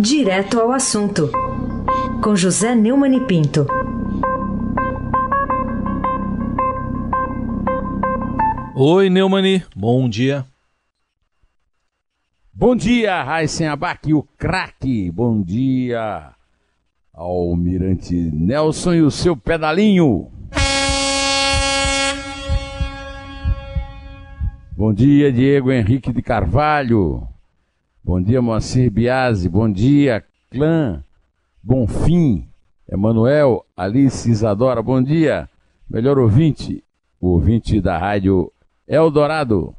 Direto ao assunto, com José Neumann e Pinto. Oi, Neumani, bom dia. Bom dia, Raíssen Abac, o craque. Bom dia, Almirante Nelson e o seu pedalinho. Bom dia, Diego Henrique de Carvalho. Bom dia, Moacir Biasi. Bom dia, clã. Bonfim. Emanuel, Alice Isadora. Bom dia. Melhor ouvinte, o ouvinte da rádio Eldorado.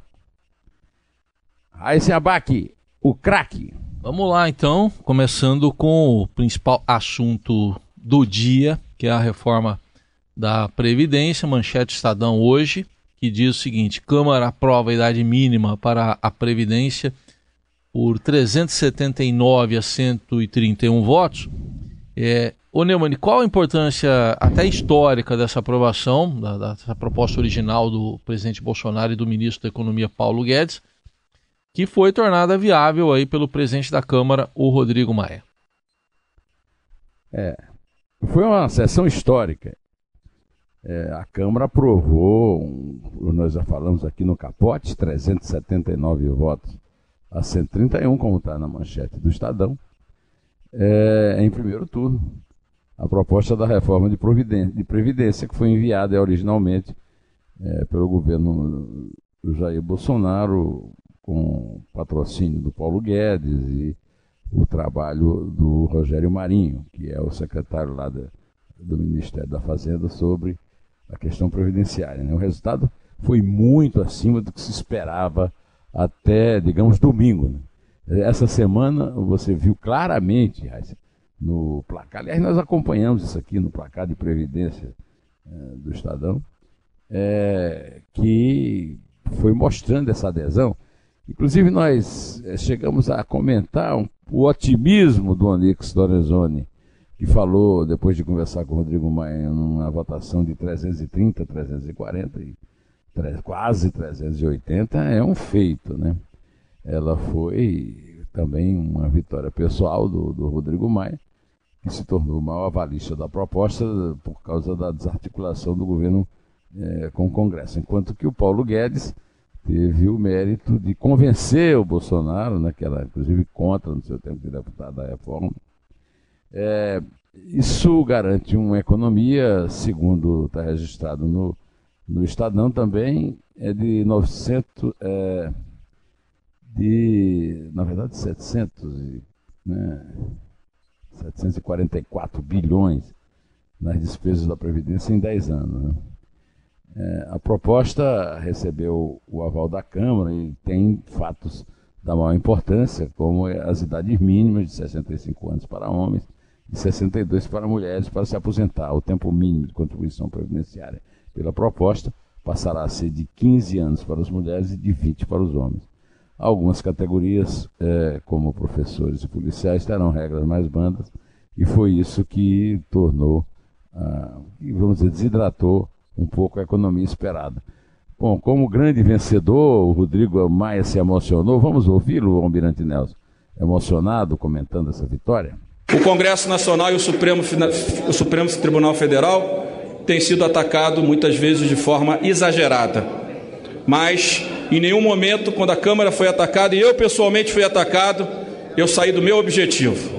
Raíssen Abac, o craque. Vamos lá então, começando com o principal assunto do dia, que é a reforma da Previdência, manchete Estadão hoje que diz o seguinte: Câmara aprova a idade mínima para a Previdência por 379 a 131 votos. É, ô Neumann, qual a importância até histórica dessa aprovação, da, dessa proposta original do presidente Bolsonaro e do ministro da Economia Paulo Guedes, que foi tornada viável aí pelo presidente da Câmara, o Rodrigo Maia? É, foi uma sessão histórica. É, a Câmara aprovou, um, nós já falamos aqui no capote, 379 votos a 131, como está na manchete do Estadão, é, em primeiro turno. A proposta da reforma de, de Previdência, que foi enviada originalmente é, pelo governo Jair Bolsonaro, com patrocínio do Paulo Guedes e o trabalho do Rogério Marinho, que é o secretário lá da, do Ministério da Fazenda sobre a questão previdenciária. Né? O resultado foi muito acima do que se esperava até, digamos, domingo. Né? Essa semana você viu claramente no placar, aliás, nós acompanhamos isso aqui no placar de previdência é, do Estadão, é, que foi mostrando essa adesão. Inclusive, nós é, chegamos a comentar um, o otimismo do Onix Lorenzoni que falou, depois de conversar com o Rodrigo Maia, numa votação de 330, 340 e quase 380, é um feito, né? Ela foi também uma vitória pessoal do, do Rodrigo Maia, que se tornou mal avalista da proposta por causa da desarticulação do governo é, com o Congresso, enquanto que o Paulo Guedes teve o mérito de convencer o Bolsonaro, né, que era inclusive contra no seu tempo de deputado da reforma, é, isso garante uma economia, segundo está registrado no, no Estadão também, é de 900, é, de, na verdade, 700, né, 744 bilhões nas despesas da Previdência em 10 anos. Né? É, a proposta recebeu o aval da Câmara e tem fatos da maior importância, como as idades mínimas de 65 anos para homens e 62 para mulheres para se aposentar. O tempo mínimo de contribuição previdenciária pela proposta passará a ser de 15 anos para as mulheres e de 20 para os homens. Algumas categorias, é, como professores e policiais, terão regras mais bandas, e foi isso que tornou, ah, vamos dizer, desidratou um pouco a economia esperada. Bom, como grande vencedor, o Rodrigo Maia se emocionou. Vamos ouvi-lo, Almirante Nelson, emocionado comentando essa vitória? O Congresso Nacional e o Supremo, o Supremo Tribunal Federal têm sido atacados muitas vezes de forma exagerada. Mas em nenhum momento, quando a Câmara foi atacada e eu pessoalmente fui atacado, eu saí do meu objetivo,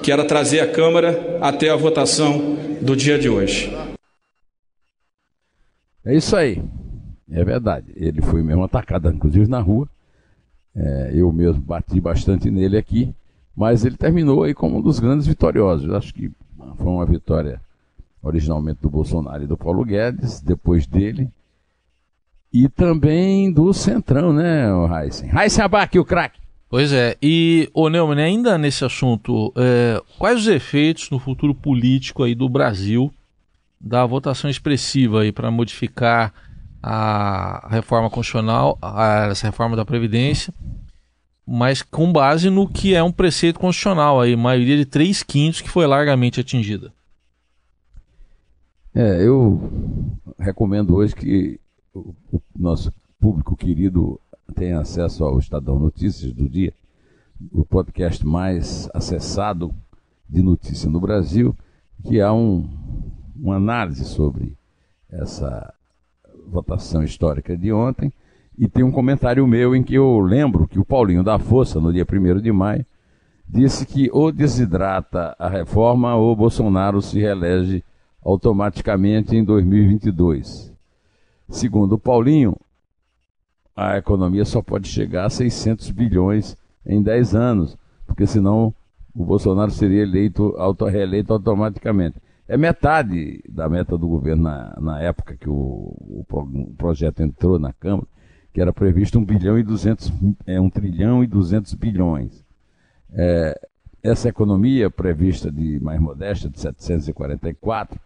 que era trazer a Câmara até a votação do dia de hoje. É isso aí. É verdade. Ele foi mesmo atacado, inclusive na rua. É, eu mesmo bati bastante nele aqui mas ele terminou aí como um dos grandes vitoriosos. Acho que foi uma vitória originalmente do Bolsonaro e do Paulo Guedes, depois dele, e também do Centrão, né, o Heisen? Heisen Abac, o craque. Pois é, e, ô Neumann, ainda nesse assunto, é, quais os efeitos no futuro político aí do Brasil da votação expressiva aí para modificar a reforma constitucional, a, essa reforma da Previdência, mas com base no que é um preceito constitucional, aí, maioria de 3 quintos que foi largamente atingida. É, eu recomendo hoje que o, nosso público querido tenha acesso ao Estadão Notícias do dia, o podcast mais acessado de notícia no Brasil, que há um, uma análise sobre essa votação histórica de ontem. E tem um comentário meu em que eu lembro que o Paulinho da Força, no dia 1 de maio, disse que ou desidrata a reforma ou Bolsonaro se reelege automaticamente em 2022. Segundo Paulinho, a economia só pode chegar a 600 bilhões em 10 anos, porque senão o Bolsonaro seria eleito, auto, reeleito automaticamente. É metade da meta do governo na, na época que o, o, o, projeto entrou na Câmara, que era previsto 1 bilhão e 200, é, 1 trilhão e 200 bilhões. É, essa economia prevista de mais modesta, de 744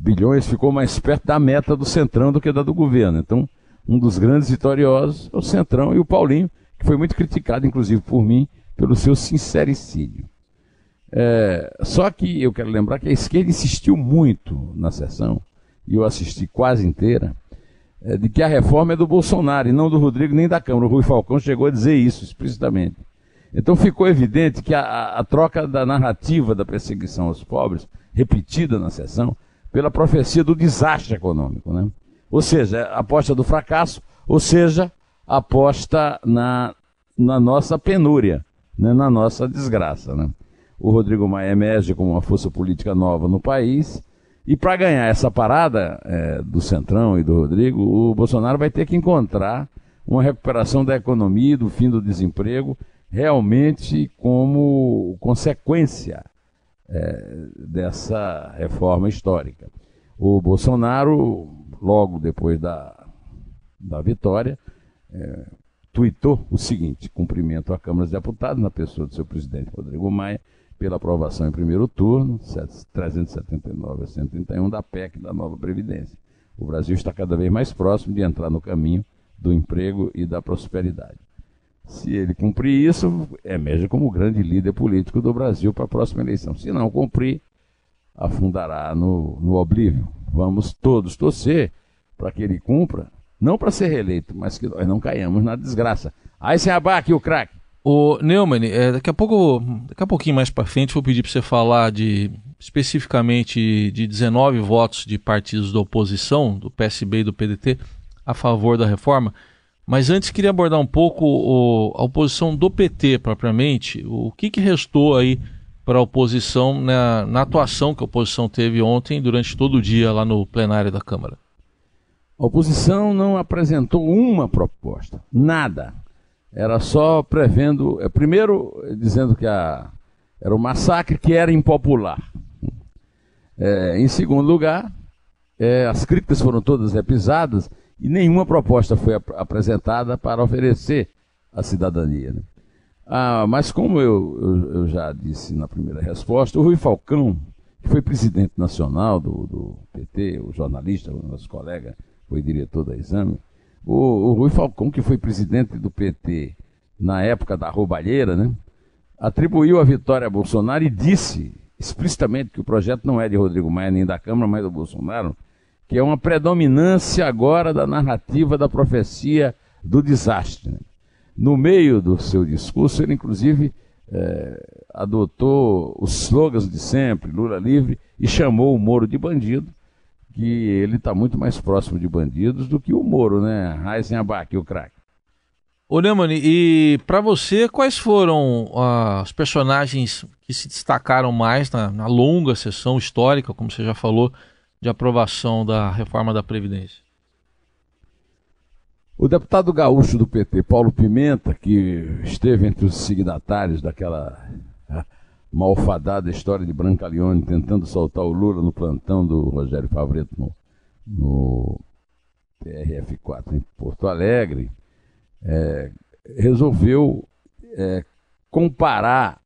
bilhões, ficou mais perto da meta do Centrão do que da do governo. Então, um dos grandes vitoriosos é o Centrão e o Paulinho, que foi muito criticado, inclusive por mim, pelo seu sincericídio. É, só que eu quero lembrar que a esquerda insistiu muito na sessão, e eu assisti quase inteira, é, de que a reforma é do Bolsonaro e não do Rodrigo nem da Câmara. O Rui Falcão chegou a dizer isso explicitamente. Então ficou evidente que a, a, a troca da narrativa da perseguição aos pobres, repetida na sessão, pela profecia do desastre econômico. Né? Ou seja, a aposta do fracasso, ou seja, a aposta na, na nossa penúria, né? na nossa desgraça. Né? O Rodrigo Maia emerge como uma força política nova no país. E para ganhar essa parada é, do Centrão e do Rodrigo, o Bolsonaro vai ter que encontrar uma recuperação da economia, do fim do desemprego, realmente como consequência é, dessa reforma histórica. O Bolsonaro, logo depois da, da vitória, é, tuitou o seguinte: cumprimento à Câmara dos Deputados, na pessoa do seu presidente Rodrigo Maia, pela aprovação em primeiro turno, 379 a 131, da PEC da nova Previdência. O Brasil está cada vez mais próximo de entrar no caminho do emprego e da prosperidade. Se ele cumprir isso, emerge como grande líder político do Brasil para a próxima eleição. Se não cumprir, afundará no, no oblívio. Vamos todos torcer para que ele cumpra, não para ser reeleito, mas que nós não caiamos na desgraça. Aí se abaque o craque. O Neumann, é, daqui a pouco, daqui a pouquinho mais para frente, vou pedir para você falar de especificamente de 19 votos de partidos da oposição, do PSB e do PDT, a favor da reforma. Mas antes queria abordar um pouco o, a oposição do PT propriamente. O que, que restou aí para a oposição na, na, atuação que a oposição teve ontem durante todo o dia lá no plenário da Câmara? A oposição não apresentou uma proposta, nada. Era só prevendo, é, primeiro dizendo que a, era um massacre que era impopular. É, em segundo lugar, é, as críticas foram todas repisadas e nenhuma proposta foi ap apresentada para oferecer a cidadania. Né? Ah, mas como eu, eu, eu, já disse na primeira resposta, o Rui Falcão, que foi presidente nacional do, do PT, o jornalista, o nosso colega, foi diretor da Exame, o, o Rui Falcão, que foi presidente do PT na época da roubalheira, né, atribuiu a vitória a Bolsonaro e disse explicitamente que o projeto não é de Rodrigo Maia nem da Câmara, mas do Bolsonaro, que é uma predominância agora da narrativa da profecia do desastre. No meio do seu discurso, ele inclusive é, adotou os slogans de sempre, Lula livre, e chamou o Moro de bandido, que ele está muito mais próximo de bandidos do que o Moro, né? Raizen Abac, o craque. Ô Neumann, e para você, quais foram uh, os personagens que se destacaram mais na, na longa sessão histórica, como você já falou, de aprovação da reforma da Previdência? O deputado gaúcho do PT, Paulo Pimenta, que esteve entre os signatários daquela malfadada história de Brancaleone tentando soltar o Lula no plantão do Rogério Favreto no, no PRF4 em Porto Alegre, é, resolveu é, comparar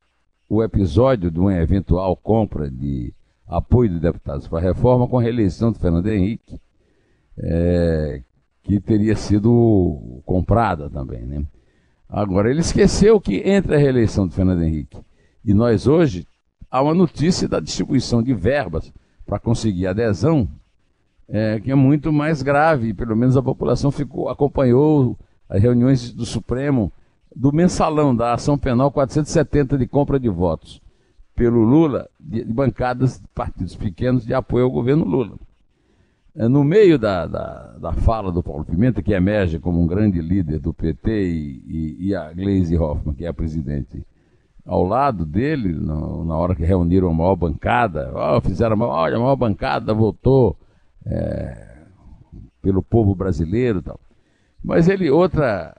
o episódio de uma eventual compra de apoio de deputados para a reforma com a reeleição de Fernando Henrique, é, que teria sido comprada também. Né? Agora, ele esqueceu que entre a reeleição de Fernando Henrique e nós hoje, há uma notícia da distribuição de verbas para conseguir adesão, é, que é muito mais grave, pelo menos a população ficou, acompanhou as reuniões do Supremo do mensalão da ação penal 470 de compra de votos pelo Lula, de, bancadas de partidos pequenos de apoio ao governo Lula. É, no meio da, da, da, fala do Paulo Pimenta, que emerge como um grande líder do PT, e, e, e a Gleisi Hoffmann, que é a presidente, ao lado dele, no, na hora que reuniram a maior bancada, oh, fizeram, olha, a maior bancada votou é, pelo povo brasileiro tal. Mas ele, outra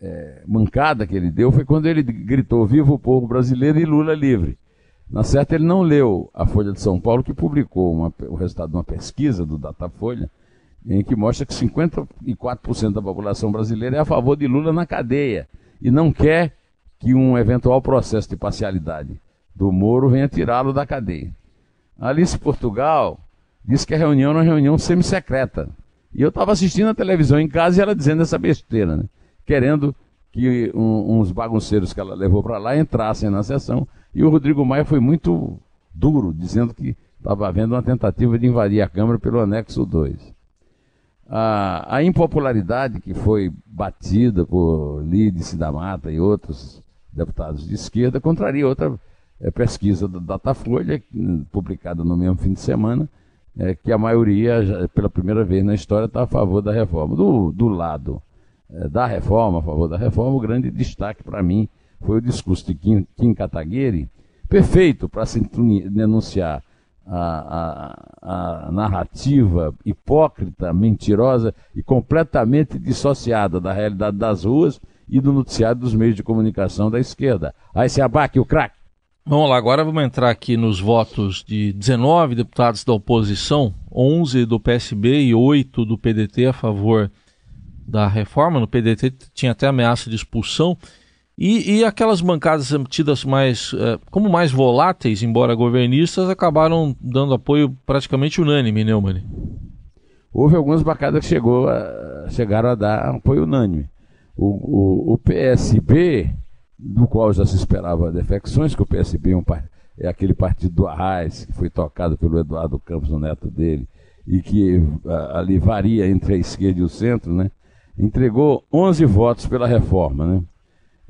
é, mancada que ele deu foi quando ele gritou Viva o povo brasileiro e Lula livre. Na certa, ele não leu a Folha de São Paulo, que publicou uma, o resultado de uma pesquisa do Datafolha, em que mostra que 54% da população brasileira é a favor de Lula na cadeia e não quer que um eventual processo de parcialidade do Moro venha tirá-lo da cadeia. Alice Portugal disse que a reunião era uma reunião semi-secreta. E eu estava assistindo a televisão em casa e ela dizendo essa besteira, né? querendo que um, uns bagunceiros que ela levou para lá entrassem na sessão e o Rodrigo Maia foi muito duro, dizendo que estava havendo uma tentativa de invadir a Câmara pelo anexo 2. A, a impopularidade que foi batida por Lídice da Mata e outros deputados de esquerda contraria outra é, pesquisa da Datafolha, publicada no mesmo fim de semana, é, que a maioria, já, pela primeira vez na história, está a favor da reforma. Do, do lado da reforma, a favor da reforma, o grande destaque para mim foi o discurso de Kim, Kim Kataguiri, perfeito para se denunciar a, a, a, narrativa hipócrita, mentirosa e completamente dissociada da realidade das ruas e do noticiário dos meios de comunicação da esquerda. Aí se abaque o craque. Vamos lá, agora vamos entrar aqui nos votos de 19 deputados da oposição, 11 do PSB e 8 do PDT a favor da reforma. No PDT tinha até ameaça de expulsão. E, e aquelas bancadas tidas mais uh, como mais voláteis, embora governistas, acabaram dando apoio praticamente unânime, Neumann. Houve algumas bancadas que chegou a, chegaram a dar apoio unânime. O, o, o, PSB, do qual já se esperava defecções, que o PSB é, um, é aquele partido do Arraes, que foi tocado pelo Eduardo Campos, o neto dele, e que a, ali varia entre a esquerda e o centro, né? Entregou 11 votos pela reforma, né?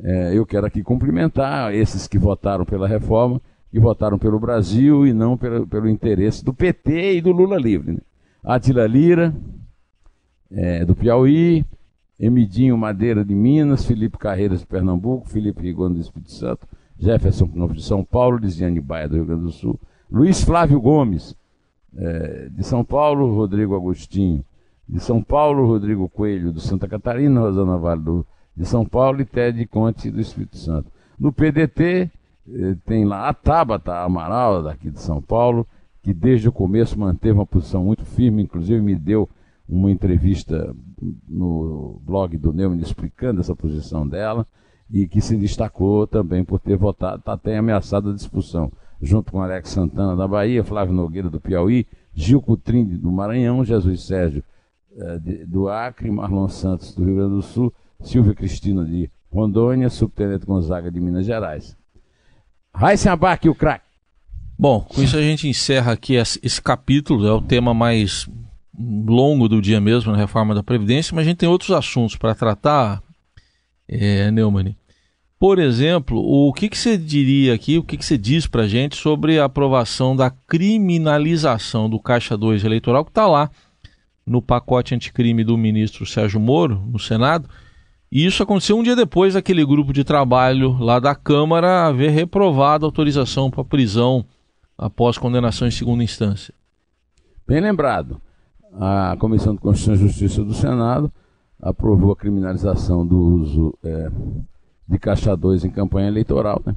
É, eu quero aqui cumprimentar esses que votaram pela reforma, que votaram pelo Brasil e não pelo, pelo interesse do PT e do Lula livre. Né? Atila Lira, é, do Piauí, Emidinho Madeira de Minas, Felipe Carreiras de Pernambuco, Felipe Rigon do Espírito Santo, Jefferson Knopf de São Paulo, Lisiane Baia do Rio Grande do Sul, Luiz Flávio Gomes, é, de São Paulo, Rodrigo Agostinho, de São Paulo, Rodrigo Coelho, do Santa Catarina, Rosana Vale do de São Paulo e Ted Conte do Espírito Santo. No PDT eh, tem lá a Tabata Amaral, daqui de São Paulo, que desde o começo manteve uma posição muito firme, inclusive me deu uma entrevista no blog do Neumann explicando essa posição dela e que se destacou também por ter votado, está até ameaçado a expulsão, junto com Alex Santana da Bahia, Flávio Nogueira do Piauí, Gil Coutrin do Maranhão, Jesus Sérgio de, do Acre, Marlon Santos do Rio Grande do Sul, Silvia Cristina de Rondônia, Subtenente Gonzaga de Minas Gerais. Raíssa Abac, o craque. Bom, com isso a gente encerra aqui esse capítulo, é o tema mais longo do dia mesmo, na reforma da Previdência, mas a gente tem outros assuntos para tratar, é, Neumann. Por exemplo, o que, que você diria aqui, o que, que você diz para a gente sobre a aprovação da criminalização do Caixa 2 eleitoral, que está lá no pacote anticrime do ministro Sérgio Moro, no Senado, e isso aconteceu um dia depois daquele grupo de trabalho lá da Câmara haver reprovado a autorização para prisão após condenação em segunda instância. Bem lembrado. A Comissão de Constituição e Justiça do Senado aprovou a criminalização do uso é, de caixa 2 em campanha eleitoral. Né?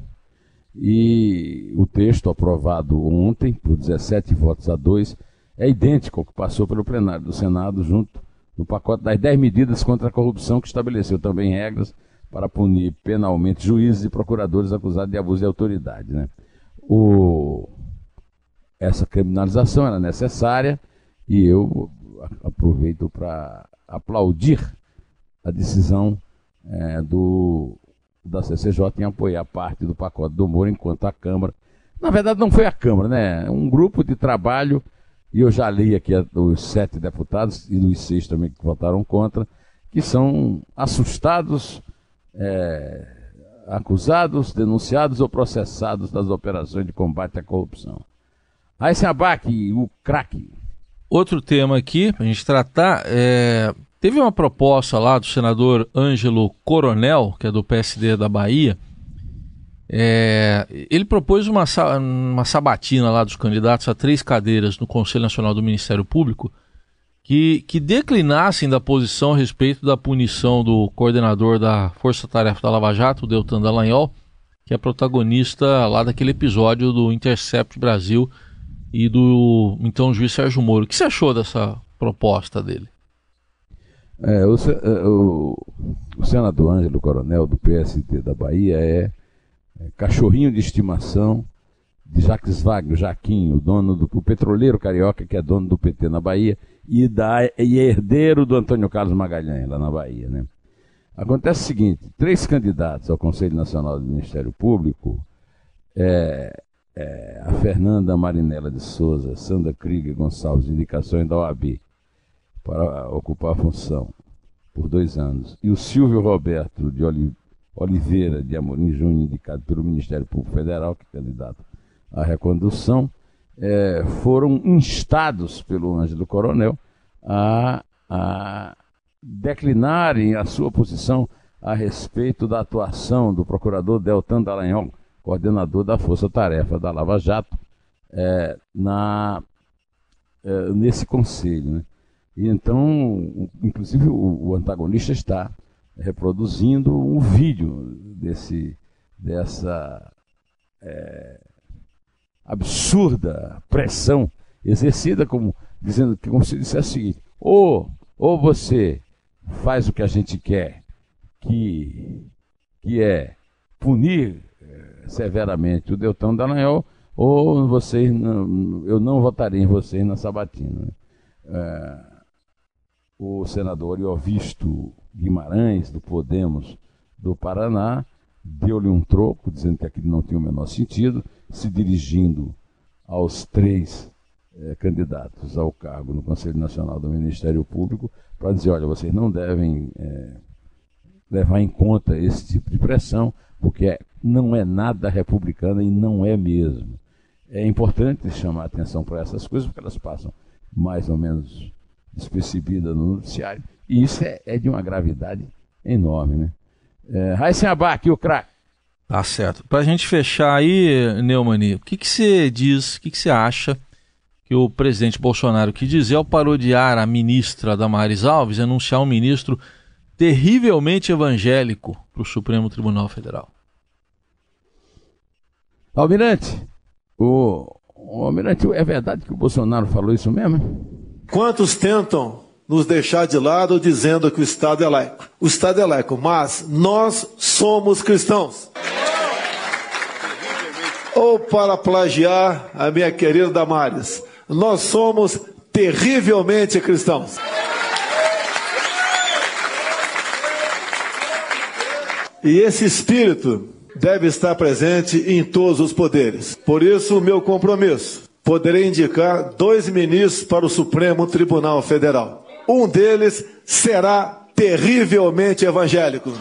E o texto aprovado ontem, por 17 votos a 2, é idêntico ao que passou pelo plenário do Senado junto no pacote das 10 medidas contra a corrupção, que estabeleceu também regras para punir penalmente juízes e procuradores acusados de abuso de autoridade. Né? O... Essa criminalização era necessária e eu aproveito para aplaudir a decisão é, do, da CCJ em apoiar parte do pacote do Moro, enquanto a Câmara. Na verdade, não foi a Câmara, né? Um grupo de trabalho e eu já li aqui os sete deputados, e os seis também que votaram contra, que são assustados é, acusados, denunciados ou processados das operações de combate à corrupção. Aí se abaque o craque. Outro tema aqui, para a gente tratar, é... teve uma proposta lá do senador Ângelo Coronel, que é do PSD da Bahia, é, ele propôs uma, uma sabatina lá dos candidatos a três cadeiras no Conselho Nacional do Ministério Público que, que declinassem da posição a respeito da punição do coordenador da Força Tarefa da Lava Jato, Deltan Dallagnol, que é protagonista lá daquele episódio do Intercept Brasil e do então juiz Sérgio Moro. O que você achou dessa proposta dele? É, o, é, o, o senador Ângelo Coronel, do PSD da Bahia, é, cachorrinho de estimação de Jacques Wagner, Jaquinho, dono do o petroleiro carioca que é dono do PT na Bahia e, da, e é herdeiro do Antônio Carlos Magalhães lá na Bahia, né? Acontece o seguinte: três candidatos ao Conselho Nacional do Ministério Público, é, é, a Fernanda Marinella de Souza, Sandra Krieger Gonçalves, indicações da OAB para ocupar a função por dois anos, e o Silvio Roberto de Oliveira Oliveira de Amorim Júnior, indicado pelo Ministério Público Federal, que é candidato à recondução, é, foram instados pelo Ângelo Coronel a, a declinarem a sua posição a respeito da atuação do procurador Deltan Dallagnol, coordenador da Força Tarefa da Lava Jato, é, na, é, nesse conselho. Né? E então, inclusive, o, o antagonista está reproduzindo um vídeo desse, dessa é, absurda pressão exercida como dizendo que como se dissesse o seguinte, ou, ou você faz o que a gente quer, que, que é punir é, severamente o Deltão Dallagnol, ou vocês não, eu não votarei em vocês na sabatina. É, o senador Iovisto Guimarães, do Podemos do Paraná, deu-lhe um troco, dizendo que aquilo não tinha o menor sentido, se dirigindo aos três eh, candidatos ao cargo no Conselho Nacional do Ministério Público, para dizer: olha, vocês não devem eh, levar em conta esse tipo de pressão, porque não é nada republicana e não é mesmo. É importante chamar atenção para essas coisas, porque elas passam mais ou menos despercebida no noticiário. E isso é, é de uma gravidade enorme, né? É, Raíssen Abac, o craque. Tá certo. Para a gente fechar aí, Neumani, o que, que você diz, o que, que você acha que o presidente Bolsonaro quis dizer ao parodiar a ministra Damares Alves e anunciar um ministro terrivelmente evangélico para o Supremo Tribunal Federal? Almirante, o, o Almirante, é verdade que o Bolsonaro falou isso mesmo? Quantos tentam nos deixar de lado dizendo que o Estado é laico? O Estado é laico, mas nós somos cristãos. Ou para plagiar a minha querida Damares, nós somos terrivelmente cristãos. E esse espírito deve estar presente em todos os poderes. Por isso, o meu compromisso poderei indicar dois ministros para o Supremo Tribunal Federal. Um deles será terrivelmente evangélico.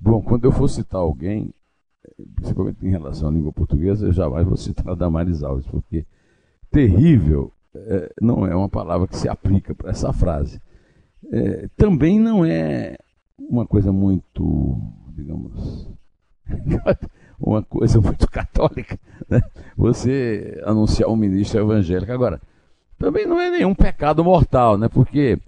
Bom, quando eu for citar alguém, principalmente em relação à língua portuguesa, eu jamais vou citar a Damares Alves, porque terrível é, não é uma palavra que se aplica para essa frase. É, também não é uma coisa muito, digamos, uma coisa muito católica, né? você anunciar um ministro evangélico. Agora, também não é nenhum pecado mortal, né? porque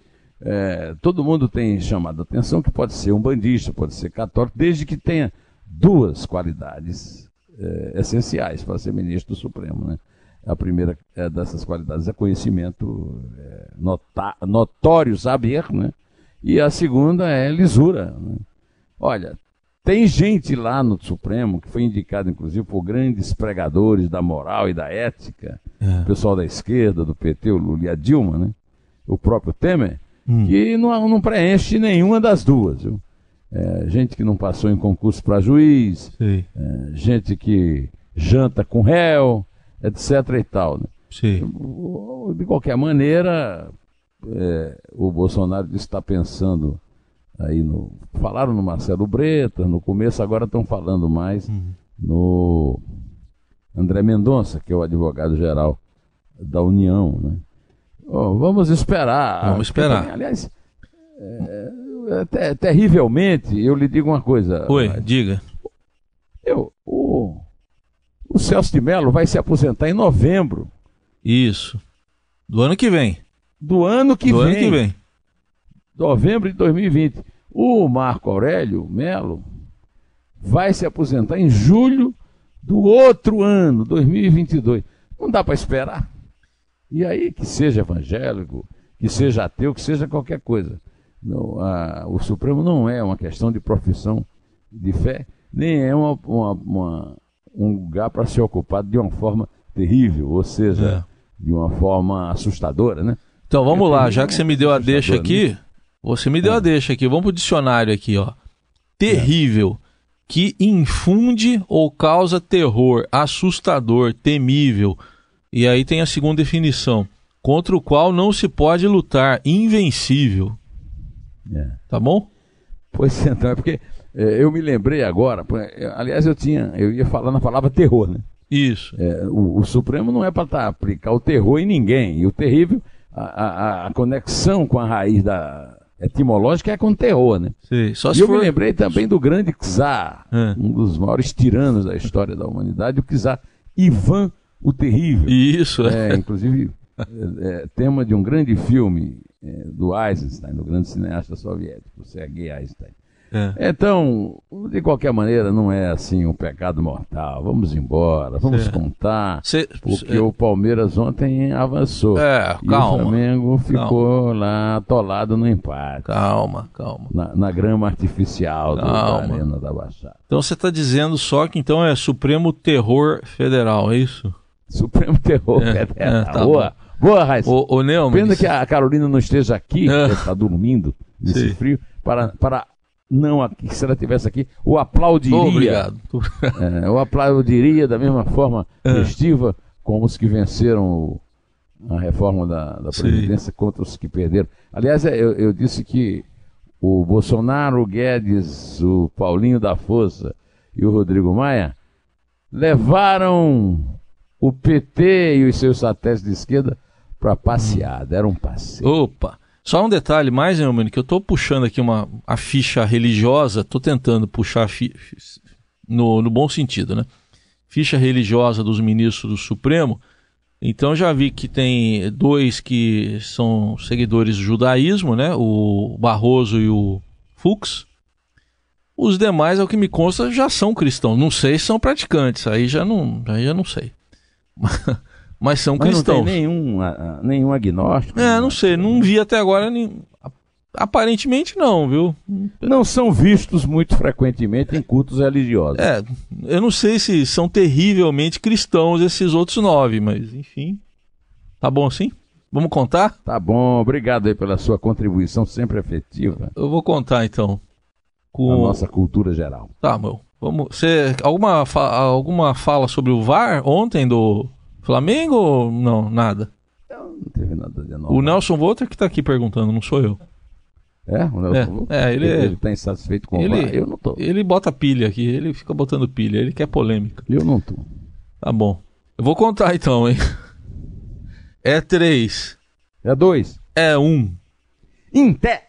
é, todo mundo tem chamado a atenção que pode ser um bandista, pode ser católico, desde que tenha duas qualidades é, essenciais para ser ministro do Supremo. Né? A primeira é, dessas qualidades é conhecimento é, notório, saber, né? e a segunda é lisura. Né? Olha, tem gente lá no Supremo que foi indicado, inclusive, por grandes pregadores da moral e da ética, é. o pessoal da esquerda, do PT, o Lula e a Dilma, né? o próprio Temer, hum. que não, não, preenche nenhuma das duas. Viu? É, gente que não passou em concurso para juiz, é, gente que janta com réu, etc. e tal. Né? De qualquer maneira, é, o Bolsonaro está pensando aí no. Falaram no Marcelo Bretas no começo, agora estão falando mais uhum. no André Mendonça, que é o advogado-geral da União. Né? Oh, vamos esperar. Vamos esperar. Também, aliás, é, é, terrivelmente, eu lhe digo uma coisa. Oi, mas, diga. Eu, o, o Celso de Mello vai se aposentar em novembro. Isso. Do ano que vem. Do ano que Do vem. ano que vem. Novembro de 2020. O Marco Aurélio Melo vai se aposentar em julho do outro ano, 2022. Não dá para esperar. E aí, que seja evangélico, que seja ateu, que seja qualquer coisa. Não, a, o Supremo não é uma questão de profissão de fé, nem é uma, uma, uma um lugar para ser ocupado de uma forma terrível, ou seja, é. de uma forma assustadora, né? Então vamos é lá, já que você me deu a deixa aqui, né? Você me deu é. a deixa aqui, vamos pro dicionário aqui, ó. Terrível, que infunde ou causa terror, assustador, temível. E aí tem a segunda definição, contra o qual não se pode lutar, invencível. É. Tá bom? Pois então, é porque é, eu me lembrei agora, aliás, eu tinha, eu ia falar na palavra terror, né? Isso. É, o, o, Supremo não é para tá, aplicar o terror em ninguém. E o terrível, a, a, a, conexão com a raiz da etimológica é com terror, né? Sim, só e eu for... me lembrei também do grande czar, é. um dos maiores tiranos da história da humanidade, o czar Ivan o Terrível. Isso. É, inclusive, é, tema de um grande filme é, do Eisenstein, do grande cineasta soviético, Sergei Eisenstein. É. Então, de qualquer maneira, não é assim um pecado mortal. Vamos embora, vamos Cê... contar. Cê... Porque o Palmeiras ontem avançou. É, e calma. o Flamengo ficou calma. lá atolado no empate. Calma, calma. Na, na grama artificial do, da Arena da Baixada. Então você está dizendo só que então é Supremo Terror Federal, é isso? Supremo Terror é, Federal. É, tá Boa. Bom. Boa, Raíssa. O, o Neumann. Pena que a Carolina não esteja aqui, é. está dormindo nesse Sim. frio, para, para não aqui, se ela estivesse aqui, o aplaudiria. Obrigado. É, o aplaudiria da mesma forma é. festiva como os que venceram o, a reforma da, da Previdência Sim. contra os que perderam. Aliás, é, eu, eu, disse que o Bolsonaro, o Guedes, o Paulinho da Força e o Rodrigo Maia levaram o PT e os seus satélites de esquerda para passear, deram um passeio. Opa! Só um detalhe mais, meu que eu estou puxando aqui uma, a ficha religiosa, estou tentando puxar fi, no, no bom sentido, né? Ficha religiosa dos ministros do Supremo. Então já vi que tem dois que são seguidores do judaísmo, né? O Barroso e o Fux. Os demais, ao que me consta, já são cristãos. Não sei se são praticantes, aí já não, aí já não sei. Mas são mas cristãos. Não tem nenhum, nenhum agnóstico? É, não sei, não vi até agora. Nem... Aparentemente não, viu? Não são vistos muito frequentemente em cultos religiosos. É, eu não sei se são terrivelmente cristãos esses outros nove, mas enfim. Tá bom assim? Vamos contar? Tá bom, obrigado aí pela sua contribuição sempre efetiva. Eu vou contar então. Com a nossa cultura geral. Tá, meu. Vamos. Você alguma alguma fala sobre o VAR ontem do Flamengo ou não? Nada? Não, não teve nada de novo. O Nelson Volter que está aqui perguntando, não sou eu. É, o Nelson é, é, ele, ele está insatisfeito com ele, o VAR. Eu não tô. Ele bota pilha aqui, ele fica botando pilha, ele quer polêmica. Eu não tô. Tá bom. Eu vou contar então, hein? É três. É dois. É um. Em pé.